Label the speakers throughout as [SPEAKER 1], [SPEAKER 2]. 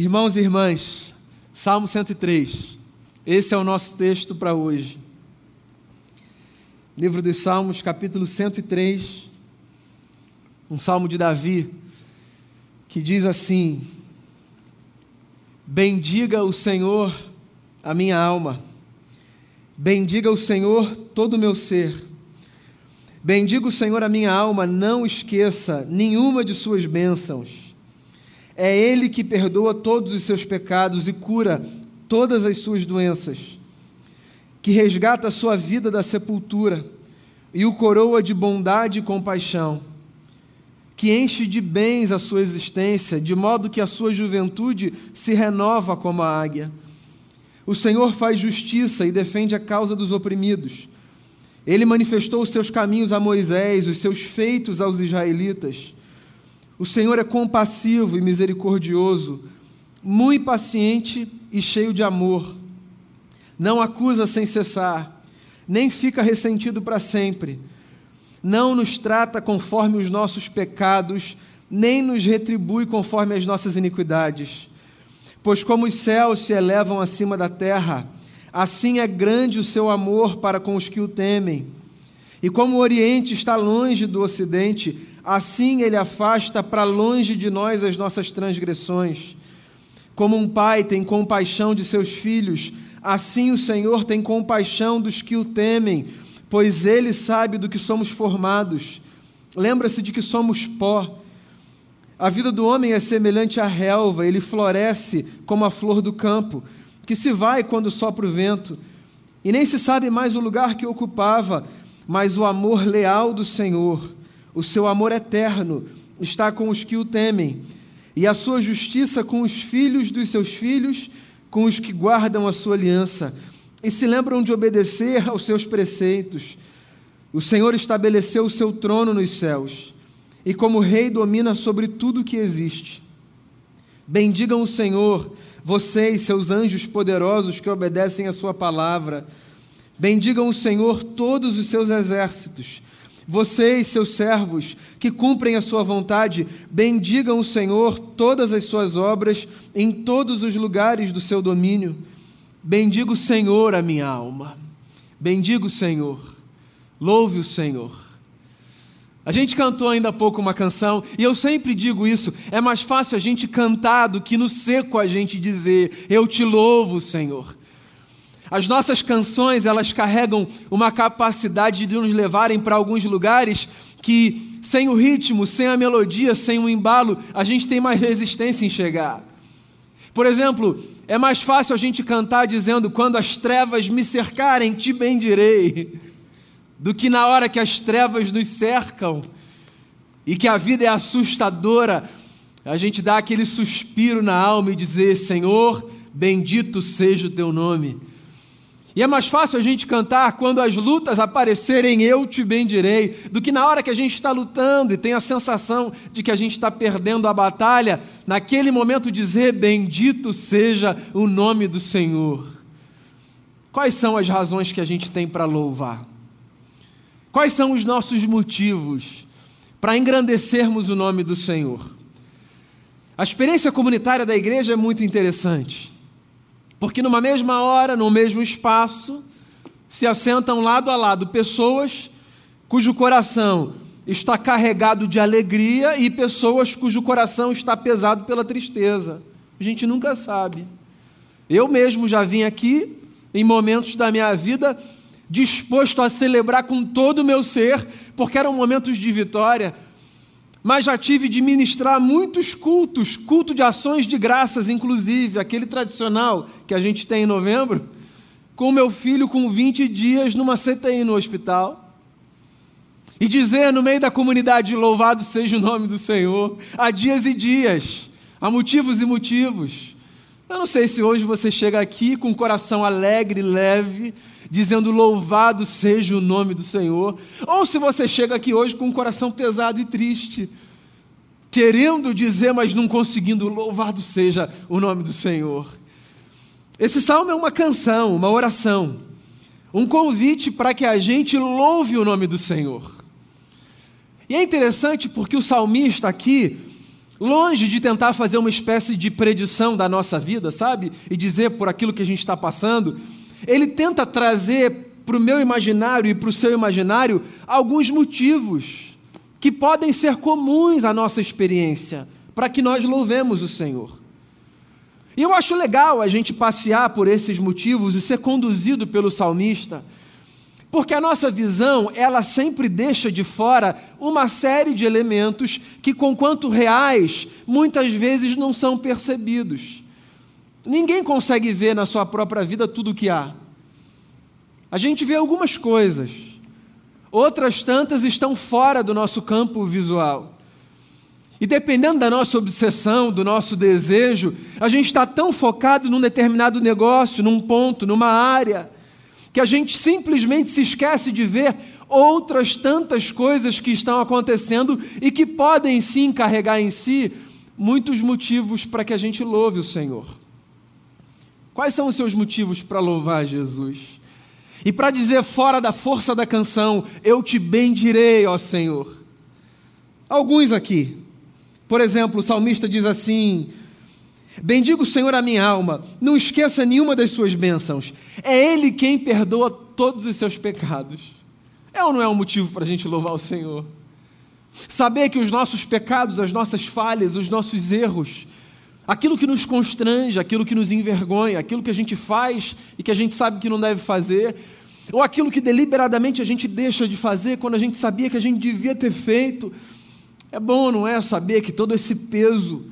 [SPEAKER 1] Irmãos e irmãs, Salmo 103. Esse é o nosso texto para hoje. Livro dos Salmos, capítulo 103. Um salmo de Davi que diz assim: Bendiga o Senhor a minha alma. Bendiga o Senhor todo o meu ser. Bendiga o Senhor a minha alma, não esqueça nenhuma de suas bênçãos. É Ele que perdoa todos os seus pecados e cura todas as suas doenças, que resgata a sua vida da sepultura e o coroa de bondade e compaixão, que enche de bens a sua existência, de modo que a sua juventude se renova como a águia. O Senhor faz justiça e defende a causa dos oprimidos. Ele manifestou os seus caminhos a Moisés, os seus feitos aos israelitas. O Senhor é compassivo e misericordioso, muito paciente e cheio de amor. Não acusa sem cessar, nem fica ressentido para sempre. Não nos trata conforme os nossos pecados, nem nos retribui conforme as nossas iniquidades. Pois como os céus se elevam acima da terra, assim é grande o seu amor para com os que o temem. E como o Oriente está longe do Ocidente, assim ele afasta para longe de nós as nossas transgressões. Como um pai tem compaixão de seus filhos, assim o Senhor tem compaixão dos que o temem, pois ele sabe do que somos formados. Lembra-se de que somos pó. A vida do homem é semelhante à relva, ele floresce como a flor do campo, que se vai quando sopra o vento, e nem se sabe mais o lugar que ocupava, mas o amor leal do Senhor o seu amor eterno está com os que o temem, e a sua justiça com os filhos dos seus filhos, com os que guardam a sua aliança e se lembram de obedecer aos seus preceitos. O Senhor estabeleceu o seu trono nos céus, e como rei domina sobre tudo o que existe. Bendigam o Senhor, vocês, seus anjos poderosos que obedecem a sua palavra. Bendigam o Senhor todos os seus exércitos vocês, seus servos, que cumprem a sua vontade, bendigam o Senhor todas as suas obras em todos os lugares do seu domínio. Bendiga o Senhor a minha alma. Bendiga o Senhor. Louve o Senhor. A gente cantou ainda há pouco uma canção, e eu sempre digo isso: é mais fácil a gente cantar do que no seco a gente dizer, Eu te louvo, Senhor. As nossas canções, elas carregam uma capacidade de nos levarem para alguns lugares que, sem o ritmo, sem a melodia, sem o embalo, a gente tem mais resistência em chegar. Por exemplo, é mais fácil a gente cantar dizendo: Quando as trevas me cercarem, te bendirei, do que na hora que as trevas nos cercam e que a vida é assustadora, a gente dá aquele suspiro na alma e dizer: Senhor, bendito seja o teu nome. E é mais fácil a gente cantar quando as lutas aparecerem, eu te bendirei, do que na hora que a gente está lutando e tem a sensação de que a gente está perdendo a batalha, naquele momento dizer: Bendito seja o nome do Senhor. Quais são as razões que a gente tem para louvar? Quais são os nossos motivos para engrandecermos o nome do Senhor? A experiência comunitária da igreja é muito interessante. Porque numa mesma hora, no mesmo espaço, se assentam lado a lado pessoas cujo coração está carregado de alegria e pessoas cujo coração está pesado pela tristeza. A gente nunca sabe. Eu mesmo já vim aqui em momentos da minha vida disposto a celebrar com todo o meu ser, porque eram momentos de vitória, mas já tive de ministrar muitos cultos, culto de ações de graças, inclusive, aquele tradicional que a gente tem em novembro, com meu filho com 20 dias numa CTI no hospital. E dizer no meio da comunidade: louvado seja o nome do Senhor, há dias e dias, há motivos e motivos. Eu não sei se hoje você chega aqui com o coração alegre, leve, dizendo louvado seja o nome do Senhor, ou se você chega aqui hoje com o coração pesado e triste, querendo dizer, mas não conseguindo, louvado seja o nome do Senhor. Esse salmo é uma canção, uma oração, um convite para que a gente louve o nome do Senhor. E é interessante porque o salmista aqui Longe de tentar fazer uma espécie de predição da nossa vida, sabe? E dizer por aquilo que a gente está passando, ele tenta trazer para o meu imaginário e para o seu imaginário alguns motivos que podem ser comuns à nossa experiência, para que nós louvemos o Senhor. E eu acho legal a gente passear por esses motivos e ser conduzido pelo salmista porque a nossa visão, ela sempre deixa de fora uma série de elementos que, conquanto reais, muitas vezes não são percebidos. Ninguém consegue ver na sua própria vida tudo o que há. A gente vê algumas coisas, outras tantas estão fora do nosso campo visual. E dependendo da nossa obsessão, do nosso desejo, a gente está tão focado num determinado negócio, num ponto, numa área que a gente simplesmente se esquece de ver outras tantas coisas que estão acontecendo e que podem sim carregar em si muitos motivos para que a gente louve o Senhor. Quais são os seus motivos para louvar Jesus? E para dizer fora da força da canção, eu te bendirei, ó Senhor. Alguns aqui. Por exemplo, o salmista diz assim: Bendiga o Senhor a minha alma, não esqueça nenhuma das suas bênçãos. É Ele quem perdoa todos os seus pecados. É ou não é um motivo para a gente louvar o Senhor? Saber que os nossos pecados, as nossas falhas, os nossos erros, aquilo que nos constrange, aquilo que nos envergonha, aquilo que a gente faz e que a gente sabe que não deve fazer, ou aquilo que deliberadamente a gente deixa de fazer quando a gente sabia que a gente devia ter feito. É bom, não é? Saber que todo esse peso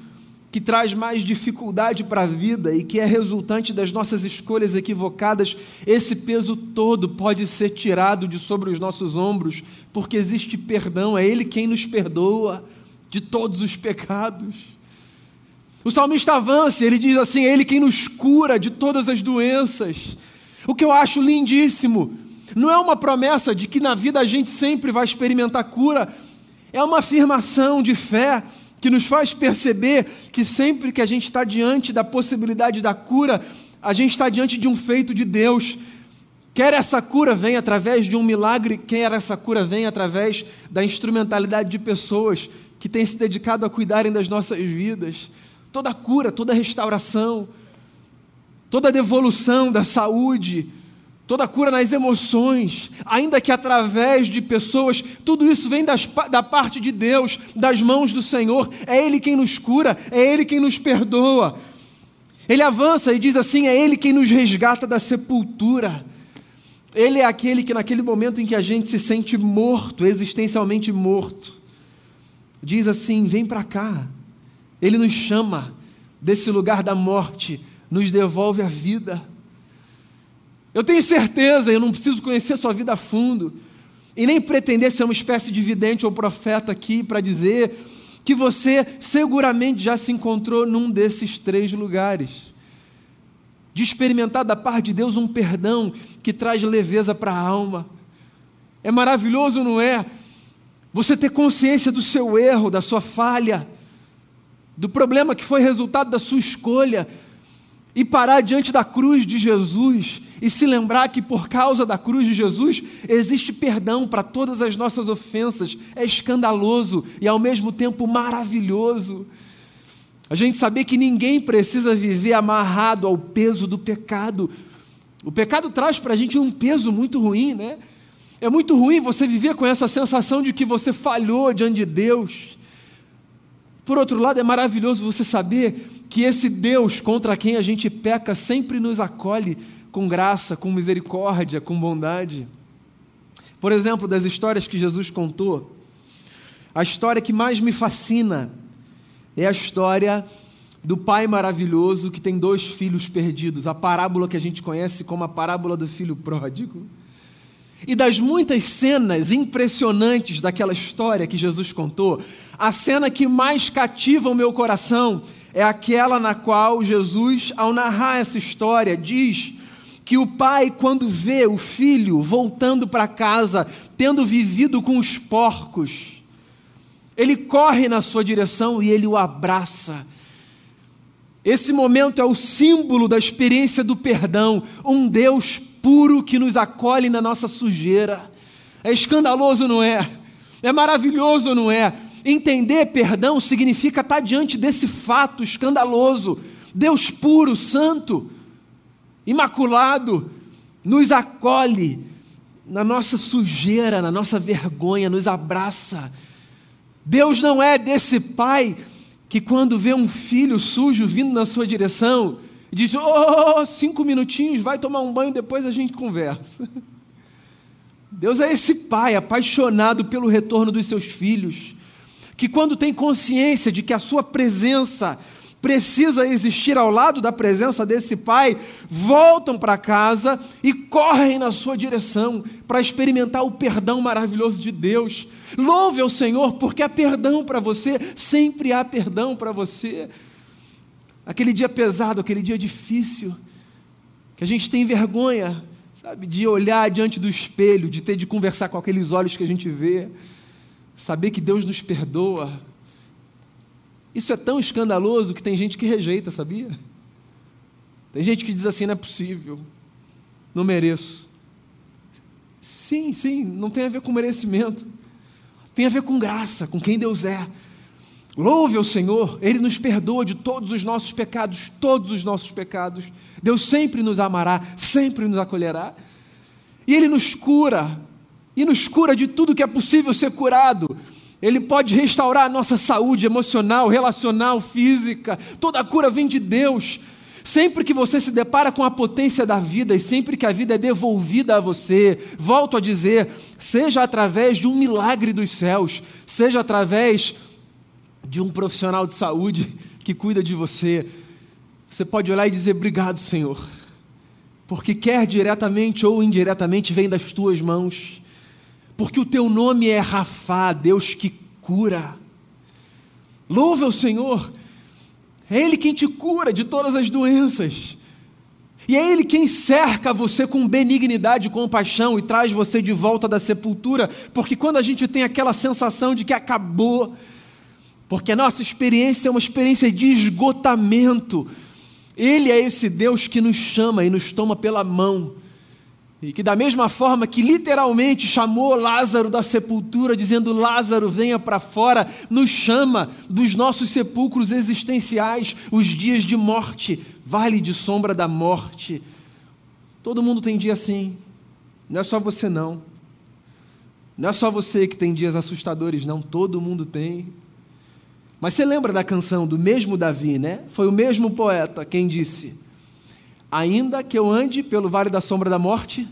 [SPEAKER 1] que traz mais dificuldade para a vida e que é resultante das nossas escolhas equivocadas, esse peso todo pode ser tirado de sobre os nossos ombros, porque existe perdão, é Ele quem nos perdoa de todos os pecados. O salmista avança, ele diz assim: é Ele quem nos cura de todas as doenças. O que eu acho lindíssimo, não é uma promessa de que na vida a gente sempre vai experimentar cura, é uma afirmação de fé que nos faz perceber que sempre que a gente está diante da possibilidade da cura, a gente está diante de um feito de Deus. Quer essa cura venha através de um milagre, quer essa cura venha através da instrumentalidade de pessoas que têm se dedicado a cuidarem das nossas vidas. Toda cura, toda restauração, toda devolução da saúde, toda cura nas emoções, ainda que através de pessoas, tudo isso vem das, da parte de Deus, das mãos do Senhor, é Ele quem nos cura, é Ele quem nos perdoa. Ele avança e diz assim: é Ele quem nos resgata da sepultura. Ele é aquele que, naquele momento em que a gente se sente morto, existencialmente morto, diz assim: vem para cá. Ele nos chama desse lugar da morte, nos devolve a vida. Eu tenho certeza, eu não preciso conhecer sua vida a fundo, e nem pretender ser uma espécie de vidente ou profeta aqui para dizer que você seguramente já se encontrou num desses três lugares. De experimentar da parte de Deus um perdão que traz leveza para a alma. É maravilhoso, não é? Você ter consciência do seu erro, da sua falha, do problema que foi resultado da sua escolha, e parar diante da cruz de Jesus e se lembrar que por causa da cruz de Jesus existe perdão para todas as nossas ofensas, é escandaloso e ao mesmo tempo maravilhoso. A gente saber que ninguém precisa viver amarrado ao peso do pecado. O pecado traz para a gente um peso muito ruim, né? É muito ruim você viver com essa sensação de que você falhou diante de Deus. Por outro lado, é maravilhoso você saber que esse Deus contra quem a gente peca sempre nos acolhe com graça, com misericórdia, com bondade. Por exemplo, das histórias que Jesus contou, a história que mais me fascina é a história do pai maravilhoso que tem dois filhos perdidos, a parábola que a gente conhece como a parábola do filho pródigo. E das muitas cenas impressionantes daquela história que Jesus contou, a cena que mais cativa o meu coração é aquela na qual Jesus, ao narrar essa história, diz que o pai, quando vê o filho voltando para casa, tendo vivido com os porcos, ele corre na sua direção e ele o abraça. Esse momento é o símbolo da experiência do perdão, um Deus puro que nos acolhe na nossa sujeira. É escandaloso, não é? É maravilhoso, não é? entender perdão significa estar diante desse fato escandaloso. Deus puro, santo, imaculado, nos acolhe na nossa sujeira, na nossa vergonha, nos abraça. Deus não é desse pai que, quando vê um filho sujo vindo na sua direção, diz: Oh, cinco minutinhos, vai tomar um banho, depois a gente conversa. Deus é esse pai apaixonado pelo retorno dos seus filhos, que, quando tem consciência de que a sua presença precisa existir ao lado da presença desse pai, voltam para casa e correm na sua direção para experimentar o perdão maravilhoso de Deus. Louve ao Senhor, porque há perdão para você, sempre há perdão para você. Aquele dia pesado, aquele dia difícil, que a gente tem vergonha, sabe, de olhar diante do espelho, de ter de conversar com aqueles olhos que a gente vê, saber que Deus nos perdoa, isso é tão escandaloso que tem gente que rejeita, sabia? Tem gente que diz assim: não é possível, não mereço. Sim, sim, não tem a ver com merecimento, tem a ver com graça, com quem Deus é. Louve ao Senhor, Ele nos perdoa de todos os nossos pecados, todos os nossos pecados. Deus sempre nos amará, sempre nos acolherá. E Ele nos cura, e nos cura de tudo que é possível ser curado. Ele pode restaurar a nossa saúde emocional, relacional, física. Toda a cura vem de Deus. Sempre que você se depara com a potência da vida e sempre que a vida é devolvida a você, volto a dizer, seja através de um milagre dos céus, seja através de um profissional de saúde que cuida de você, você pode olhar e dizer: Obrigado, Senhor, porque quer diretamente ou indiretamente vem das tuas mãos porque o teu nome é Rafá, Deus que cura. Louva o Senhor, é Ele quem te cura de todas as doenças. E é Ele quem cerca você com benignidade e compaixão e traz você de volta da sepultura, porque quando a gente tem aquela sensação de que acabou, porque a nossa experiência é uma experiência de esgotamento, Ele é esse Deus que nos chama e nos toma pela mão e que, da mesma forma que literalmente chamou Lázaro da sepultura, dizendo: Lázaro, venha para fora, nos chama dos nossos sepulcros existenciais, os dias de morte, vale de sombra da morte. Todo mundo tem dia assim, não é só você, não. Não é só você que tem dias assustadores, não, todo mundo tem. Mas você lembra da canção do mesmo Davi, né? Foi o mesmo poeta quem disse Ainda que eu ande pelo vale da sombra da morte,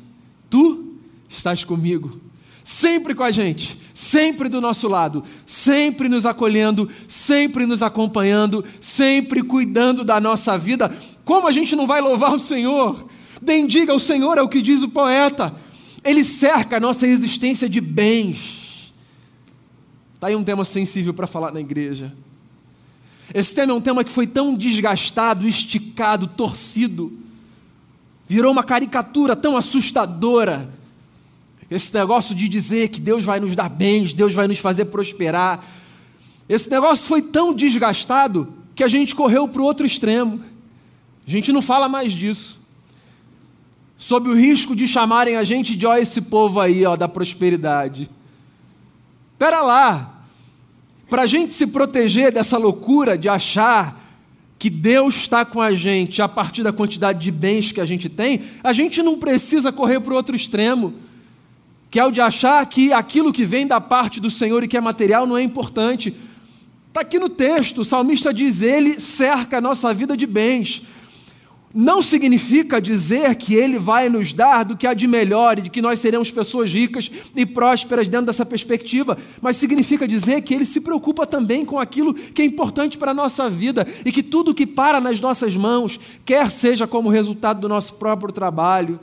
[SPEAKER 1] tu estás comigo. Sempre com a gente, sempre do nosso lado, sempre nos acolhendo, sempre nos acompanhando, sempre cuidando da nossa vida. Como a gente não vai louvar o Senhor? Bendiga o Senhor, é o que diz o poeta. Ele cerca a nossa existência de bens. Está aí um tema sensível para falar na igreja. Esse tema é um tema que foi tão desgastado, esticado, torcido Virou uma caricatura tão assustadora. Esse negócio de dizer que Deus vai nos dar bens, Deus vai nos fazer prosperar. Esse negócio foi tão desgastado que a gente correu para o outro extremo. A gente não fala mais disso. Sob o risco de chamarem a gente de ó esse povo aí, ó, da prosperidade. Pera lá. Para a gente se proteger dessa loucura de achar que Deus está com a gente a partir da quantidade de bens que a gente tem, a gente não precisa correr para o outro extremo, que é o de achar que aquilo que vem da parte do Senhor e que é material não é importante. Está aqui no texto, o salmista diz: Ele cerca a nossa vida de bens não significa dizer que Ele vai nos dar do que há de melhor e de que nós seremos pessoas ricas e prósperas dentro dessa perspectiva, mas significa dizer que Ele se preocupa também com aquilo que é importante para a nossa vida e que tudo que para nas nossas mãos, quer seja como resultado do nosso próprio trabalho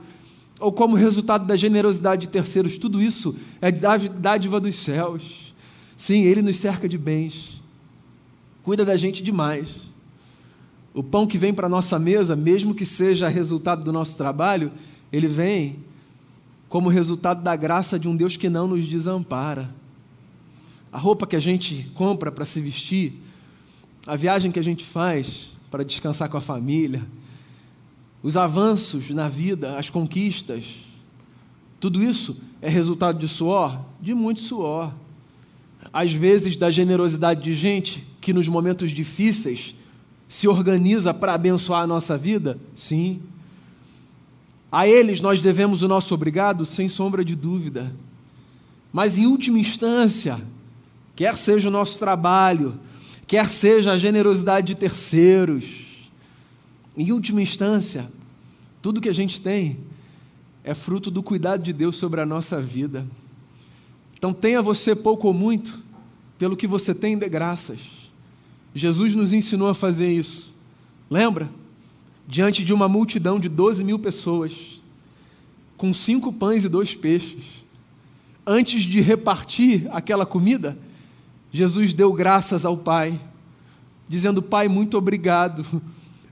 [SPEAKER 1] ou como resultado da generosidade de terceiros, tudo isso é dádiva dos céus. Sim, Ele nos cerca de bens, cuida da gente demais. O pão que vem para a nossa mesa, mesmo que seja resultado do nosso trabalho, ele vem como resultado da graça de um Deus que não nos desampara. A roupa que a gente compra para se vestir, a viagem que a gente faz para descansar com a família, os avanços na vida, as conquistas, tudo isso é resultado de suor? De muito suor. às vezes, da generosidade de gente que nos momentos difíceis se organiza para abençoar a nossa vida? Sim. A eles nós devemos o nosso obrigado, sem sombra de dúvida. Mas, em última instância, quer seja o nosso trabalho, quer seja a generosidade de terceiros, em última instância, tudo que a gente tem é fruto do cuidado de Deus sobre a nossa vida. Então, tenha você pouco ou muito, pelo que você tem, de graças. Jesus nos ensinou a fazer isso. Lembra? diante de uma multidão de 12 mil pessoas, com cinco pães e dois peixes. Antes de repartir aquela comida, Jesus deu graças ao Pai, dizendo: Pai, muito obrigado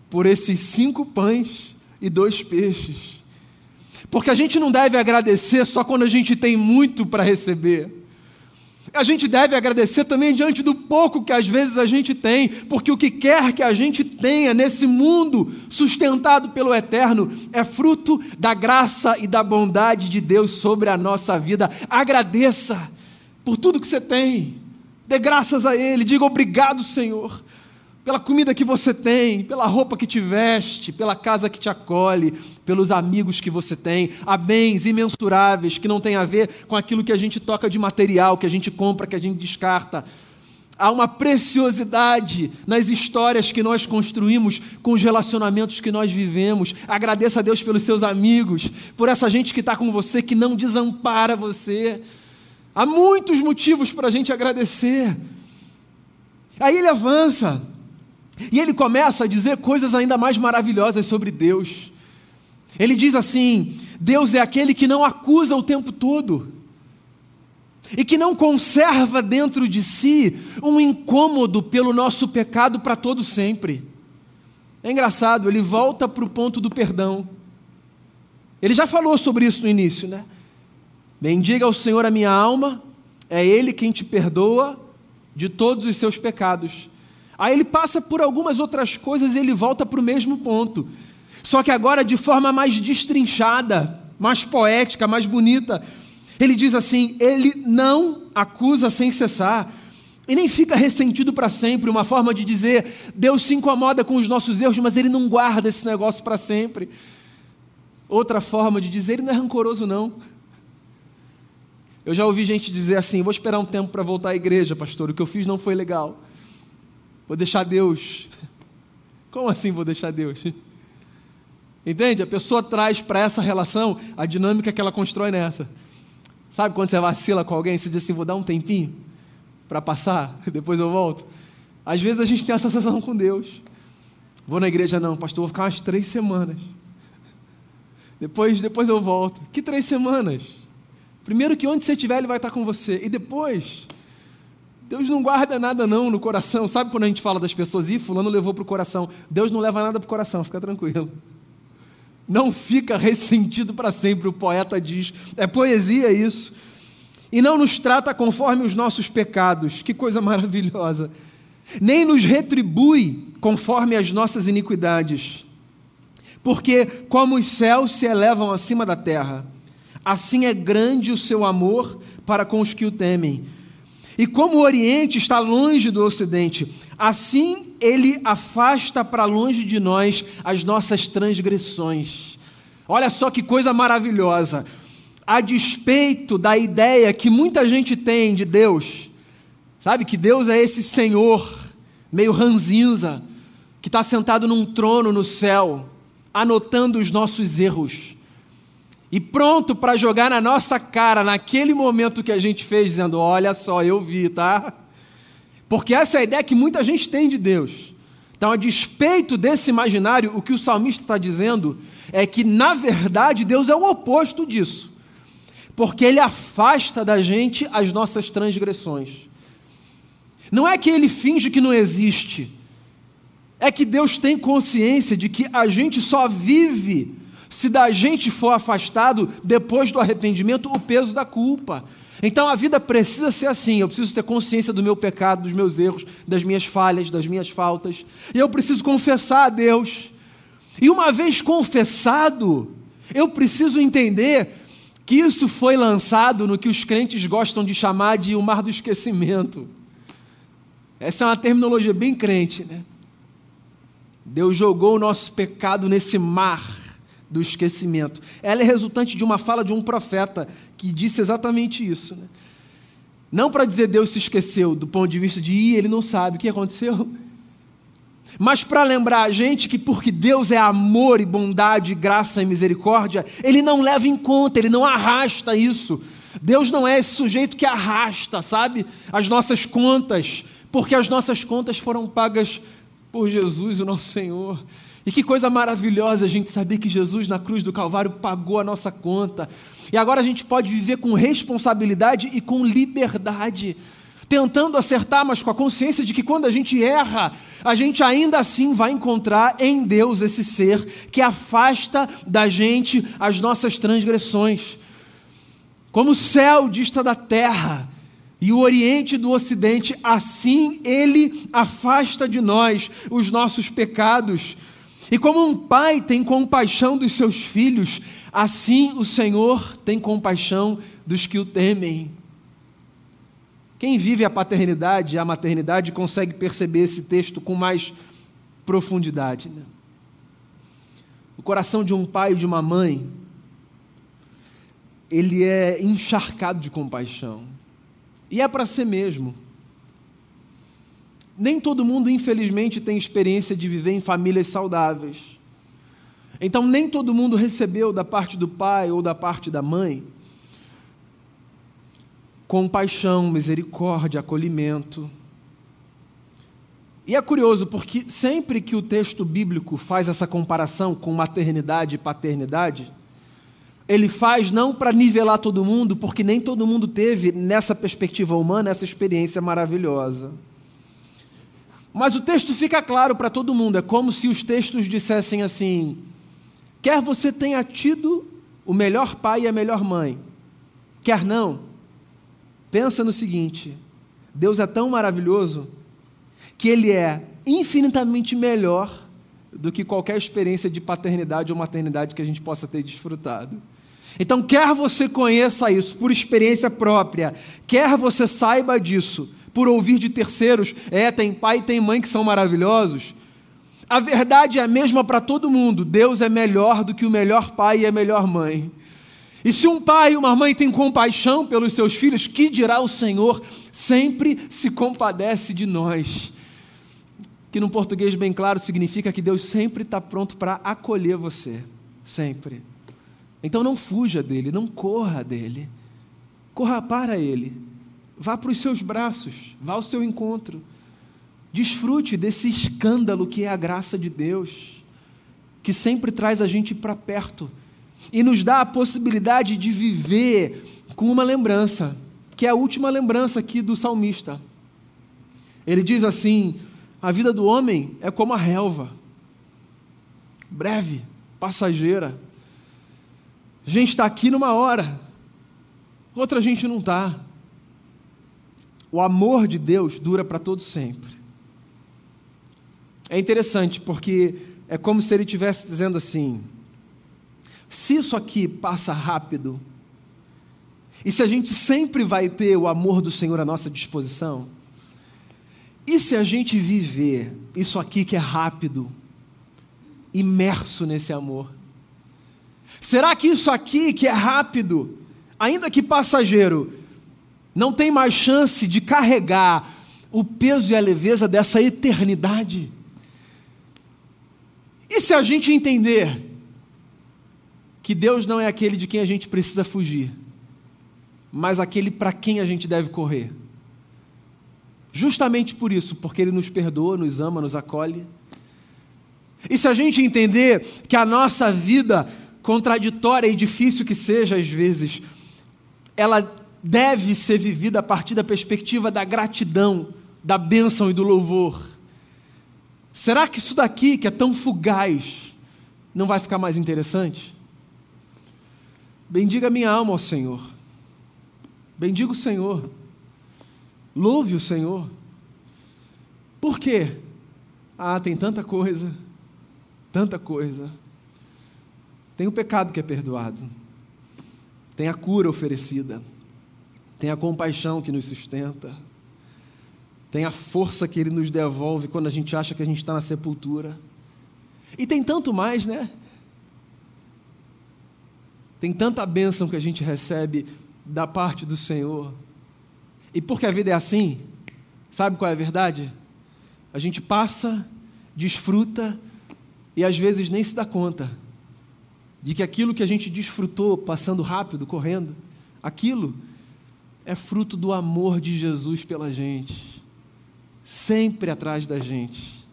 [SPEAKER 1] por esses cinco pães e dois peixes. Porque a gente não deve agradecer só quando a gente tem muito para receber. A gente deve agradecer também diante do pouco que às vezes a gente tem, porque o que quer que a gente tenha nesse mundo sustentado pelo Eterno é fruto da graça e da bondade de Deus sobre a nossa vida. Agradeça por tudo que você tem, dê graças a Ele, diga obrigado, Senhor pela comida que você tem, pela roupa que te veste, pela casa que te acolhe, pelos amigos que você tem. Há bens imensuráveis que não têm a ver com aquilo que a gente toca de material, que a gente compra, que a gente descarta. Há uma preciosidade nas histórias que nós construímos com os relacionamentos que nós vivemos. Agradeça a Deus pelos seus amigos, por essa gente que está com você, que não desampara você. Há muitos motivos para a gente agradecer. Aí ele avança. E ele começa a dizer coisas ainda mais maravilhosas sobre Deus. Ele diz assim: Deus é aquele que não acusa o tempo todo e que não conserva dentro de si um incômodo pelo nosso pecado para todo sempre. É engraçado, ele volta para o ponto do perdão. Ele já falou sobre isso no início, né? Bendiga ao Senhor a minha alma, é Ele quem te perdoa de todos os seus pecados. Aí ele passa por algumas outras coisas e ele volta para o mesmo ponto. Só que agora de forma mais destrinchada, mais poética, mais bonita. Ele diz assim: Ele não acusa sem cessar. E nem fica ressentido para sempre, uma forma de dizer, Deus se incomoda com os nossos erros, mas Ele não guarda esse negócio para sempre. Outra forma de dizer, Ele não é rancoroso, não. Eu já ouvi gente dizer assim: vou esperar um tempo para voltar à igreja, pastor, o que eu fiz não foi legal. Vou deixar Deus. Como assim vou deixar Deus? Entende? A pessoa traz para essa relação a dinâmica que ela constrói nessa. Sabe quando você vacila com alguém, você diz assim, vou dar um tempinho para passar, depois eu volto. Às vezes a gente tem essa sensação com Deus. Vou na igreja não, pastor, vou ficar umas três semanas. Depois, depois eu volto. Que três semanas? Primeiro que onde você estiver, ele vai estar com você. E depois, Deus não guarda nada não no coração. Sabe quando a gente fala das pessoas, e fulano levou para o coração. Deus não leva nada para o coração, fica tranquilo. Não fica ressentido para sempre, o poeta diz. É poesia isso. E não nos trata conforme os nossos pecados. Que coisa maravilhosa. Nem nos retribui conforme as nossas iniquidades. Porque como os céus se elevam acima da terra, assim é grande o seu amor para com os que o temem. E como o Oriente está longe do Ocidente, assim ele afasta para longe de nós as nossas transgressões. Olha só que coisa maravilhosa. A despeito da ideia que muita gente tem de Deus, sabe que Deus é esse Senhor meio ranzinza, que está sentado num trono no céu, anotando os nossos erros e pronto para jogar na nossa cara naquele momento que a gente fez, dizendo: Olha só, eu vi, tá? Porque essa é a ideia que muita gente tem de Deus. Então, a despeito desse imaginário, o que o salmista está dizendo é que, na verdade, Deus é o oposto disso. Porque ele afasta da gente as nossas transgressões. Não é que ele finge que não existe, é que Deus tem consciência de que a gente só vive se da gente for afastado depois do arrependimento o peso da culpa. Então a vida precisa ser assim. Eu preciso ter consciência do meu pecado, dos meus erros, das minhas falhas, das minhas faltas. E eu preciso confessar a Deus. E uma vez confessado, eu preciso entender que isso foi lançado no que os crentes gostam de chamar de o mar do esquecimento. Essa é uma terminologia bem crente, né? Deus jogou o nosso pecado nesse mar do esquecimento. Ela é resultante de uma fala de um profeta que disse exatamente isso. Né? Não para dizer Deus se esqueceu, do ponto de vista de ir, ele não sabe o que aconteceu. Mas para lembrar a gente que porque Deus é amor e bondade, graça e misericórdia, Ele não leva em conta, Ele não arrasta isso. Deus não é esse sujeito que arrasta, sabe, as nossas contas, porque as nossas contas foram pagas por Jesus, o nosso Senhor. E que coisa maravilhosa a gente saber que Jesus na cruz do Calvário pagou a nossa conta. E agora a gente pode viver com responsabilidade e com liberdade tentando acertar, mas com a consciência de que quando a gente erra, a gente ainda assim vai encontrar em Deus esse ser que afasta da gente as nossas transgressões. Como o céu dista da terra e o Oriente do Ocidente, assim ele afasta de nós os nossos pecados. E como um pai tem compaixão dos seus filhos, assim o Senhor tem compaixão dos que o temem. Quem vive a paternidade e a maternidade consegue perceber esse texto com mais profundidade. Né? O coração de um pai e de uma mãe, ele é encharcado de compaixão. E é para ser mesmo. Nem todo mundo, infelizmente, tem experiência de viver em famílias saudáveis. Então, nem todo mundo recebeu da parte do pai ou da parte da mãe compaixão, misericórdia, acolhimento. E é curioso porque sempre que o texto bíblico faz essa comparação com maternidade e paternidade, ele faz não para nivelar todo mundo, porque nem todo mundo teve, nessa perspectiva humana, essa experiência maravilhosa. Mas o texto fica claro para todo mundo, é como se os textos dissessem assim: quer você tenha tido o melhor pai e a melhor mãe, quer não, Pensa no seguinte: Deus é tão maravilhoso que Ele é infinitamente melhor do que qualquer experiência de paternidade ou maternidade que a gente possa ter desfrutado. Então, quer você conheça isso por experiência própria, quer você saiba disso por ouvir de terceiros, é, tem pai e tem mãe que são maravilhosos. A verdade é a mesma para todo mundo: Deus é melhor do que o melhor pai e a melhor mãe. E se um pai e uma mãe têm compaixão pelos seus filhos, que dirá o Senhor sempre se compadece de nós? Que no português bem claro significa que Deus sempre está pronto para acolher você, sempre. Então não fuja dele, não corra dele, corra para ele, vá para os seus braços, vá ao seu encontro, desfrute desse escândalo que é a graça de Deus, que sempre traz a gente para perto e nos dá a possibilidade de viver com uma lembrança, que é a última lembrança aqui do salmista. Ele diz assim: a vida do homem é como a relva, breve, passageira. A gente está aqui numa hora, outra gente não está. O amor de Deus dura para todo sempre. É interessante porque é como se ele estivesse dizendo assim: se isso aqui passa rápido, e se a gente sempre vai ter o amor do Senhor à nossa disposição, e se a gente viver isso aqui que é rápido, imerso nesse amor? Será que isso aqui que é rápido, ainda que passageiro, não tem mais chance de carregar o peso e a leveza dessa eternidade? E se a gente entender que Deus não é aquele de quem a gente precisa fugir, mas aquele para quem a gente deve correr. Justamente por isso, porque Ele nos perdoa, nos ama, nos acolhe. E se a gente entender que a nossa vida, contraditória e difícil que seja às vezes, ela deve ser vivida a partir da perspectiva da gratidão, da bênção e do louvor. Será que isso daqui, que é tão fugaz, não vai ficar mais interessante? Bendiga minha alma ao Senhor. Bendiga o Senhor. Louve o Senhor. Por quê? Ah, tem tanta coisa, tanta coisa. Tem o pecado que é perdoado. tem a cura oferecida, tem a compaixão que nos sustenta, tem a força que Ele nos devolve quando a gente acha que a gente está na sepultura. E tem tanto mais, né? Tem tanta bênção que a gente recebe da parte do Senhor. E porque a vida é assim, sabe qual é a verdade? A gente passa, desfruta e às vezes nem se dá conta de que aquilo que a gente desfrutou passando rápido, correndo, aquilo é fruto do amor de Jesus pela gente, sempre atrás da gente,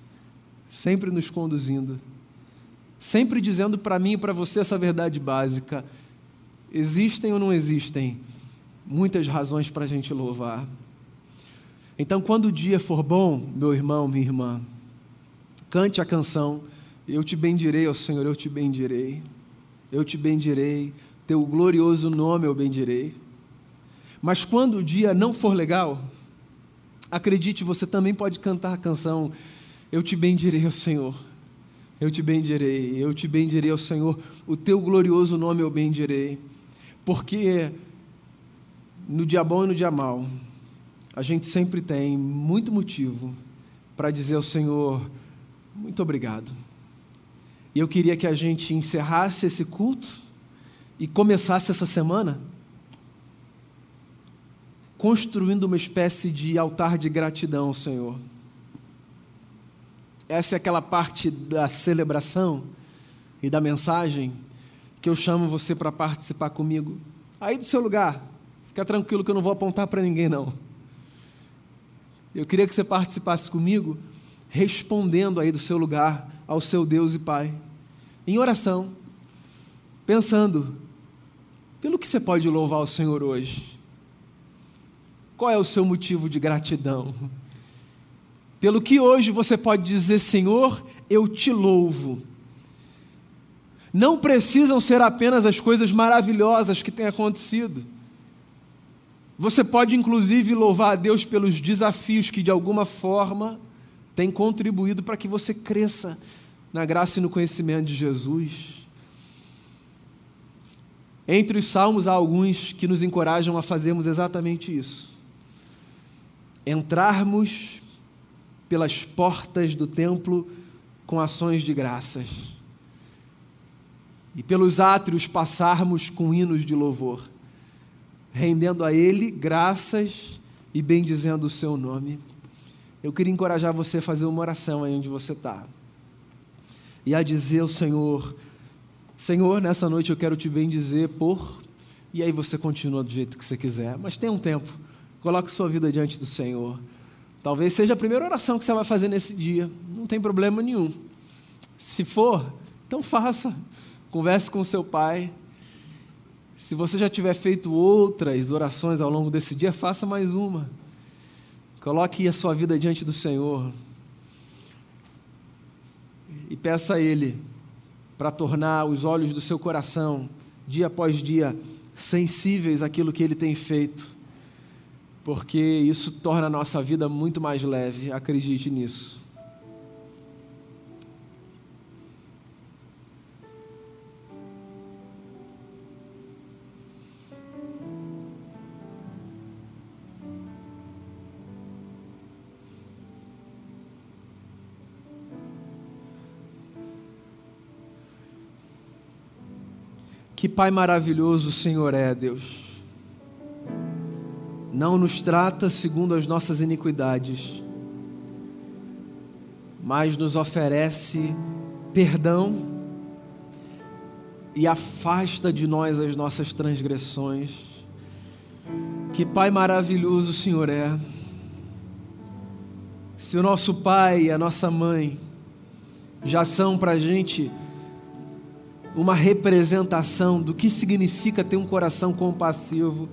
[SPEAKER 1] sempre nos conduzindo, sempre dizendo para mim e para você essa verdade básica: existem ou não existem muitas razões para a gente louvar. Então, quando o dia for bom, meu irmão, minha irmã, cante a canção, eu te bendirei, ó Senhor, eu te bendirei. Eu te bendirei, teu glorioso nome eu bendirei. Mas quando o dia não for legal, acredite, você também pode cantar a canção Eu te bendirei, ó Senhor. Eu te bendirei, eu te bendirei, ó Senhor. O teu glorioso nome eu bendirei. Porque no dia bom e no dia mal, a gente sempre tem muito motivo para dizer ao Senhor: muito obrigado. E eu queria que a gente encerrasse esse culto e começasse essa semana construindo uma espécie de altar de gratidão Senhor. Essa é aquela parte da celebração e da mensagem que eu chamo você para participar comigo. Aí do seu lugar, fica tranquilo que eu não vou apontar para ninguém não. Eu queria que você participasse comigo, respondendo aí do seu lugar ao seu Deus e Pai em oração, pensando: pelo que você pode louvar o Senhor hoje? Qual é o seu motivo de gratidão? Pelo que hoje você pode dizer, Senhor, eu te louvo. Não precisam ser apenas as coisas maravilhosas que têm acontecido. Você pode, inclusive, louvar a Deus pelos desafios que, de alguma forma, têm contribuído para que você cresça na graça e no conhecimento de Jesus. Entre os salmos há alguns que nos encorajam a fazermos exatamente isso. Entrarmos pelas portas do templo com ações de graças. E pelos átrios passarmos com hinos de louvor, rendendo a Ele graças e bendizendo o seu nome. Eu queria encorajar você a fazer uma oração aí onde você está e a dizer ao Senhor: Senhor, nessa noite eu quero te bendizer por. E aí você continua do jeito que você quiser, mas tem um tempo. Coloque sua vida diante do Senhor. Talvez seja a primeira oração que você vai fazer nesse dia. Não tem problema nenhum. Se for, então faça. Converse com seu pai. Se você já tiver feito outras orações ao longo desse dia, faça mais uma. Coloque a sua vida diante do Senhor e peça a Ele para tornar os olhos do seu coração, dia após dia, sensíveis àquilo que Ele tem feito, porque isso torna a nossa vida muito mais leve, acredite nisso. Que Pai maravilhoso o Senhor é, Deus. Não nos trata segundo as nossas iniquidades, mas nos oferece perdão e afasta de nós as nossas transgressões. Que Pai maravilhoso o Senhor é. Se o nosso pai e a nossa mãe já são para a gente uma representação do que significa ter um coração compassivo,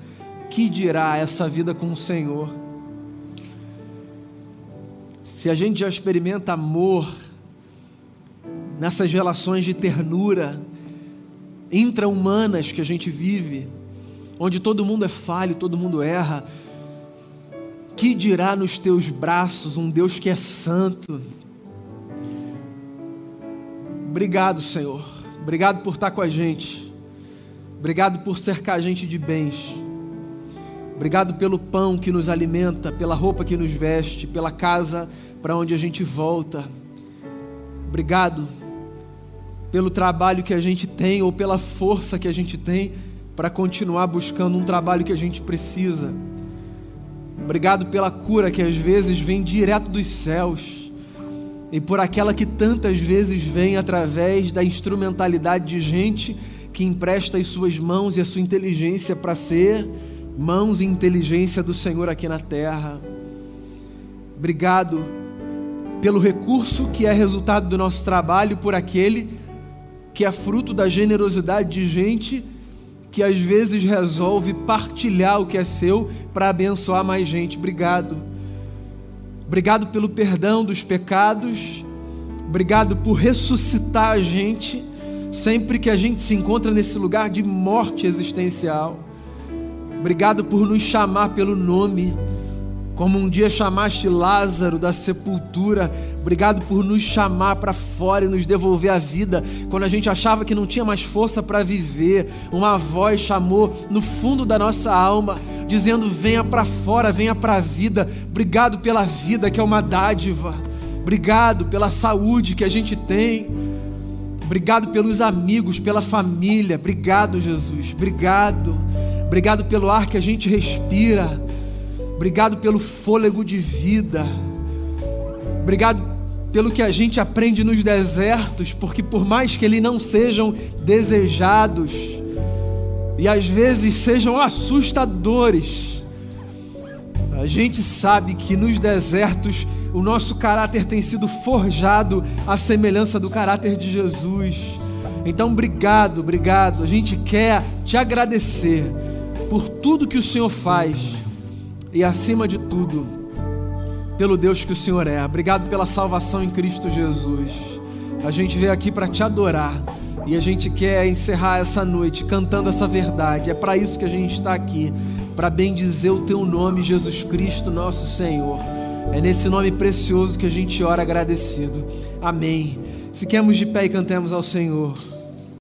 [SPEAKER 1] que dirá essa vida com o Senhor? Se a gente já experimenta amor nessas relações de ternura intra-humanas que a gente vive, onde todo mundo é falho, todo mundo erra, que dirá nos teus braços um Deus que é santo? Obrigado, Senhor Obrigado por estar com a gente. Obrigado por cercar a gente de bens. Obrigado pelo pão que nos alimenta, pela roupa que nos veste, pela casa para onde a gente volta. Obrigado pelo trabalho que a gente tem ou pela força que a gente tem para continuar buscando um trabalho que a gente precisa. Obrigado pela cura que às vezes vem direto dos céus e por aquela que tantas vezes vem através da instrumentalidade de gente que empresta as suas mãos e a sua inteligência para ser mãos e inteligência do Senhor aqui na terra. Obrigado pelo recurso que é resultado do nosso trabalho, por aquele que é fruto da generosidade de gente que às vezes resolve partilhar o que é seu para abençoar mais gente. Obrigado. Obrigado pelo perdão dos pecados. Obrigado por ressuscitar a gente sempre que a gente se encontra nesse lugar de morte existencial. Obrigado por nos chamar pelo nome como um dia chamaste Lázaro da sepultura, obrigado por nos chamar para fora e nos devolver a vida. Quando a gente achava que não tinha mais força para viver, uma voz chamou no fundo da nossa alma, dizendo: Venha para fora, venha para a vida. Obrigado pela vida, que é uma dádiva. Obrigado pela saúde que a gente tem. Obrigado pelos amigos, pela família. Obrigado, Jesus. Obrigado. Obrigado pelo ar que a gente respira. Obrigado pelo fôlego de vida. Obrigado pelo que a gente aprende nos desertos, porque por mais que eles não sejam desejados e às vezes sejam assustadores, a gente sabe que nos desertos o nosso caráter tem sido forjado à semelhança do caráter de Jesus. Então, obrigado, obrigado. A gente quer te agradecer por tudo que o Senhor faz e, acima de tudo, pelo Deus que o Senhor é. Obrigado pela salvação em Cristo Jesus. A gente veio aqui para te adorar e a gente quer encerrar essa noite cantando essa verdade. É para isso que a gente está aqui, para bendizer o teu nome, Jesus Cristo, nosso Senhor. É nesse nome precioso que a gente ora agradecido. Amém. Fiquemos de pé e cantemos ao Senhor.